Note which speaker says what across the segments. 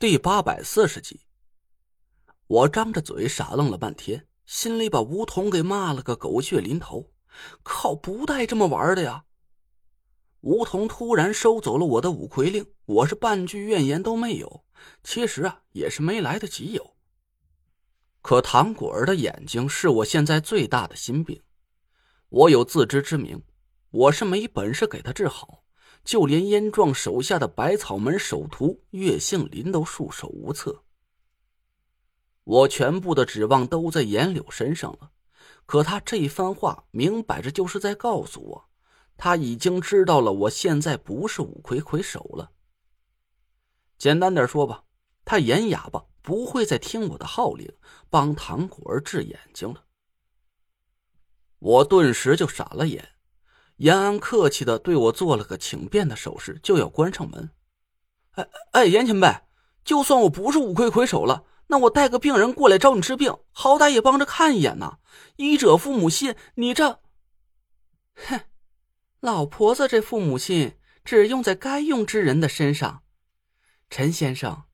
Speaker 1: 第八百四十集，我张着嘴傻愣了半天，心里把吴桐给骂了个狗血淋头。靠，不带这么玩的呀！吴桐突然收走了我的五魁令，我是半句怨言都没有。其实啊，也是没来得及有。可唐果儿的眼睛是我现在最大的心病，我有自知之明，我是没本事给他治好。就连燕壮手下的百草门首徒岳杏林都束手无策。我全部的指望都在严柳身上了，可他这番话明摆着就是在告诉我，他已经知道了我现在不是五魁魁首了。简单点说吧，他严哑巴不会再听我的号令，帮唐果儿治眼睛了。我顿时就傻了眼。延安客气的对我做了个请便的手势，就要关上门。哎哎，严前辈，就算我不是五魁魁首了，那我带个病人过来找你治病，好歹也帮着看一眼呐。医者父母心，你这……哼，老婆子这父母心只用在该用之人的身上。陈先生，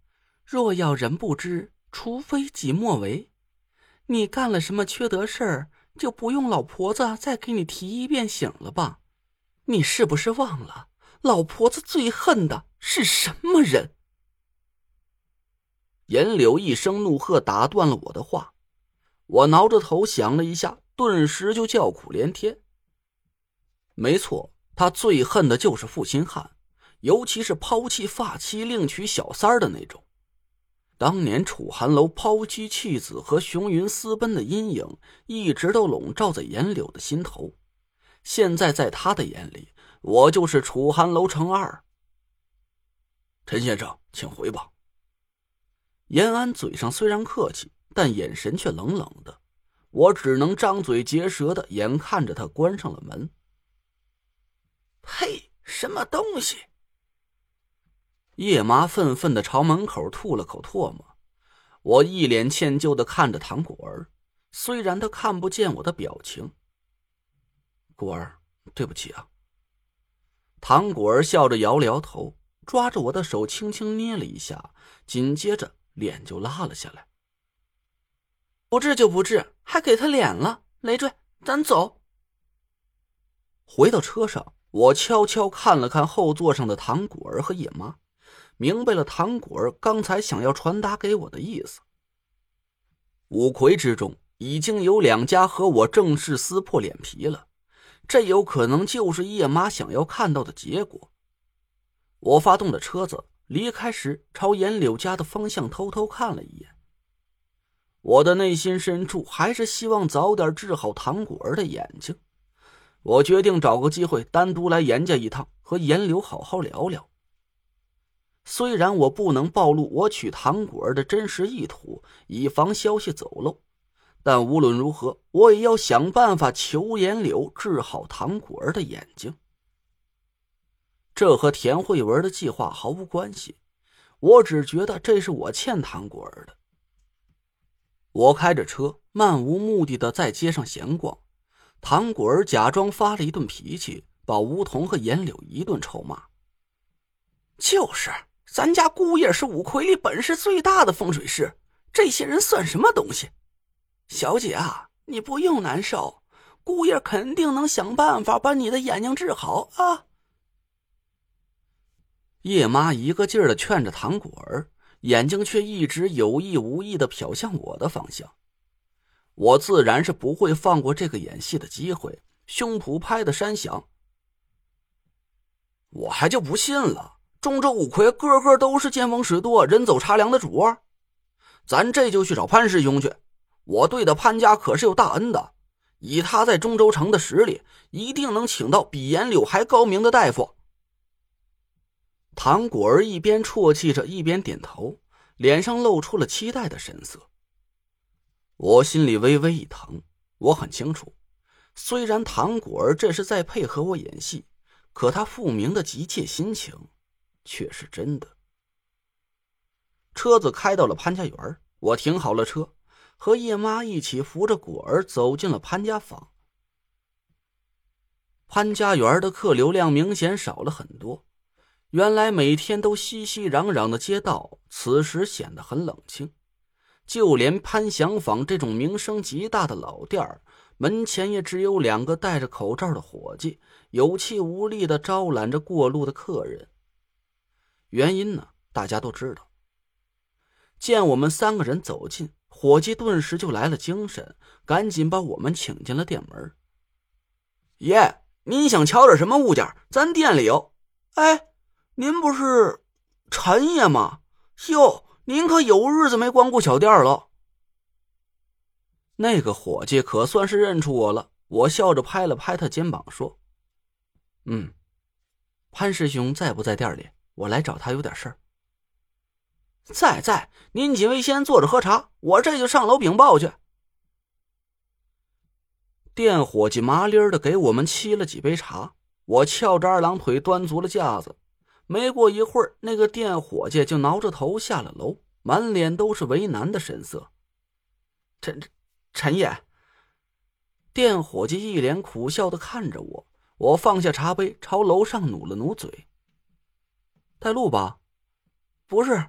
Speaker 1: 若要人不知，除非己莫为。你干了什么缺德事儿？就不用老婆子再给你提一遍醒了吧？你是不是忘了老婆子最恨的是什么人？严柳一声怒喝打断了我的话，我挠着头想了一下，顿时就叫苦连天。没错，他最恨的就是负心汉，尤其是抛弃发妻另娶小三的那种。当年楚寒楼抛妻弃子和熊云私奔的阴影，一直都笼罩在严柳的心头。现在在他的眼里，我就是楚寒楼乘二。陈先生，请回吧。延安嘴上虽然客气，但眼神却冷冷的。我只能张嘴结舌的，眼看着他关上了门。
Speaker 2: 呸！什么东西？
Speaker 1: 叶妈愤愤的朝门口吐了口唾沫，我一脸歉疚的看着唐果儿，虽然他看不见我的表情。果儿，对不起啊。唐果儿笑着摇了摇头，抓着我的手轻轻捏了一下，紧接着脸就拉了下来。不治就不治，还给他脸了。累赘，咱走。回到车上，我悄悄看了看后座上的唐果儿和叶妈。明白了，唐果儿刚才想要传达给我的意思。五魁之中已经有两家和我正式撕破脸皮了，这有可能就是叶妈想要看到的结果。我发动了车子，离开时朝严柳家的方向偷偷看了一眼。我的内心深处还是希望早点治好唐果儿的眼睛。我决定找个机会单独来严家一趟，和严柳好好聊聊。虽然我不能暴露我娶唐果儿的真实意图，以防消息走漏，但无论如何，我也要想办法求颜柳治好唐果儿的眼睛。这和田慧文的计划毫无关系，我只觉得这是我欠唐果儿的。我开着车，漫无目的的在街上闲逛，唐果儿假装发了一顿脾气，把吴桐和颜柳一顿臭骂。
Speaker 2: 就是。咱家姑爷是五魁里本事最大的风水师，这些人算什么东西？小姐啊，你不用难受，姑爷肯定能想办法把你的眼睛治好啊！
Speaker 1: 叶妈一个劲儿的劝着唐果儿，眼睛却一直有意无意的瞟向我的方向。我自然是不会放过这个演戏的机会，胸脯拍的山响。我还就不信了。中州五魁个个都是见风使舵、人走茶凉的主儿，咱这就去找潘师兄去。我对的潘家可是有大恩的，以他在中州城的实力，一定能请到比颜柳还高明的大夫。唐果儿一边啜泣着，一边点头，脸上露出了期待的神色。我心里微微一疼，我很清楚，虽然唐果儿这是在配合我演戏，可他复明的急切心情。却是真的。车子开到了潘家园，我停好了车，和叶妈一起扶着果儿走进了潘家房。潘家园的客流量明显少了很多，原来每天都熙熙攘攘的街道，此时显得很冷清。就连潘祥坊这种名声极大的老店儿，门前也只有两个戴着口罩的伙计，有气无力的招揽着过路的客人。原因呢，大家都知道。见我们三个人走近，伙计顿时就来了精神，赶紧把我们请进了店门。
Speaker 2: 爷，您想瞧点什么物件？咱店里有。哎，您不是陈爷吗？哟。您可有日子没光顾小店了。
Speaker 1: 那个伙计可算是认出我了，我笑着拍了拍他肩膀，说：“嗯，潘师兄在不在店里？我来找他有点事儿。”“
Speaker 2: 在在，您几位先坐着喝茶，我这就上楼禀报去。”
Speaker 1: 店伙计麻利儿的给我们沏了几杯茶，我翘着二郎腿端足了架子。没过一会儿，那个店伙计就挠着头下了楼，满脸都是为难的神色。
Speaker 2: 陈陈爷，
Speaker 1: 店伙计一脸苦笑的看着我。我放下茶杯，朝楼上努了努嘴。带路吧？
Speaker 2: 不是，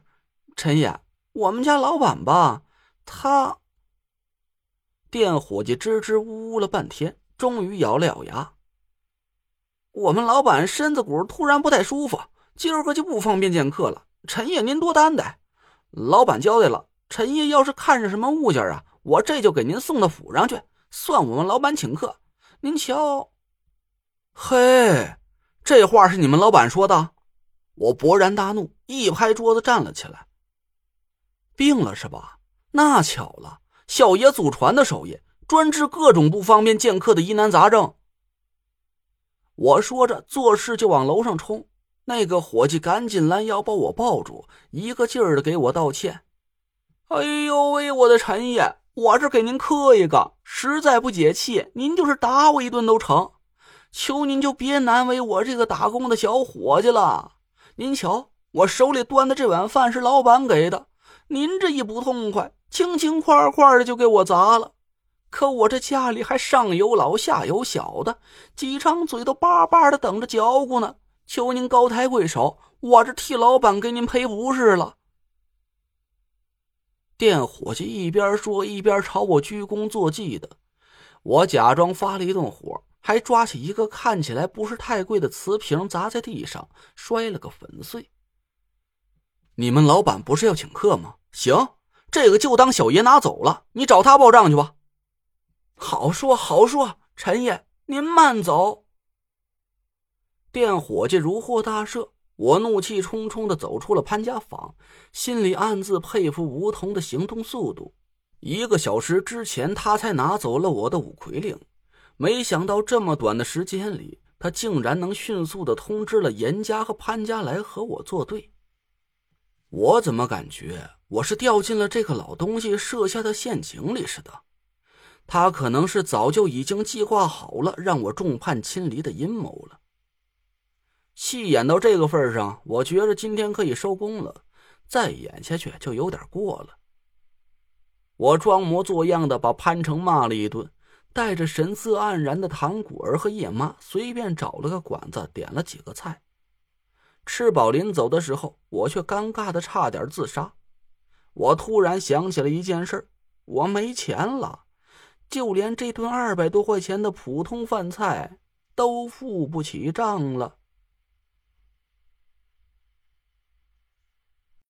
Speaker 2: 陈爷，我们家老板吧，他……
Speaker 1: 店伙计支支吾吾了半天，终于咬了咬牙。
Speaker 2: 我们老板身子骨突然不太舒服。今儿个就不方便见客了，陈爷您多担待。老板交代了，陈爷要是看上什么物件啊，我这就给您送到府上去，算我们老板请客。您瞧，
Speaker 1: 嘿，这话是你们老板说的？我勃然大怒，一拍桌子站了起来。病了是吧？那巧了，小爷祖传的手艺，专治各种不方便见客的疑难杂症。我说着，做事就往楼上冲。那个伙计赶紧拦腰把我抱住，一个劲儿的给我道歉。
Speaker 2: 哎呦喂，我的陈爷，我这给您磕一个，实在不解气，您就是打我一顿都成。求您就别难为我这个打工的小伙计了。您瞧，我手里端的这碗饭是老板给的，您这一不痛快，轻轻快快的就给我砸了。可我这家里还上有老下有小的，几张嘴都巴巴的等着嚼咕呢。求您高抬贵手，我这替老板给您赔不是了。
Speaker 1: 店伙计一边说一边朝我鞠躬作揖的，我假装发了一顿火，还抓起一个看起来不是太贵的瓷瓶砸在地上，摔了个粉碎。你们老板不是要请客吗？行，这个就当小爷拿走了，你找他报账去吧。
Speaker 2: 好说好说，陈爷您慢走。
Speaker 1: 店伙计如获大赦，我怒气冲冲的走出了潘家坊，心里暗自佩服吴桐的行动速度。一个小时之前，他才拿走了我的五魁令，没想到这么短的时间里，他竟然能迅速的通知了严家和潘家来和我作对。我怎么感觉我是掉进了这个老东西设下的陷阱里似的？他可能是早就已经计划好了让我众叛亲离的阴谋了。戏演到这个份上，我觉着今天可以收工了，再演下去就有点过了。我装模作样的把潘成骂了一顿，带着神色黯然的唐果儿和叶妈随便找了个馆子点了几个菜，吃饱临走的时候，我却尴尬的差点自杀。我突然想起了一件事我没钱了，就连这顿二百多块钱的普通饭菜都付不起账了。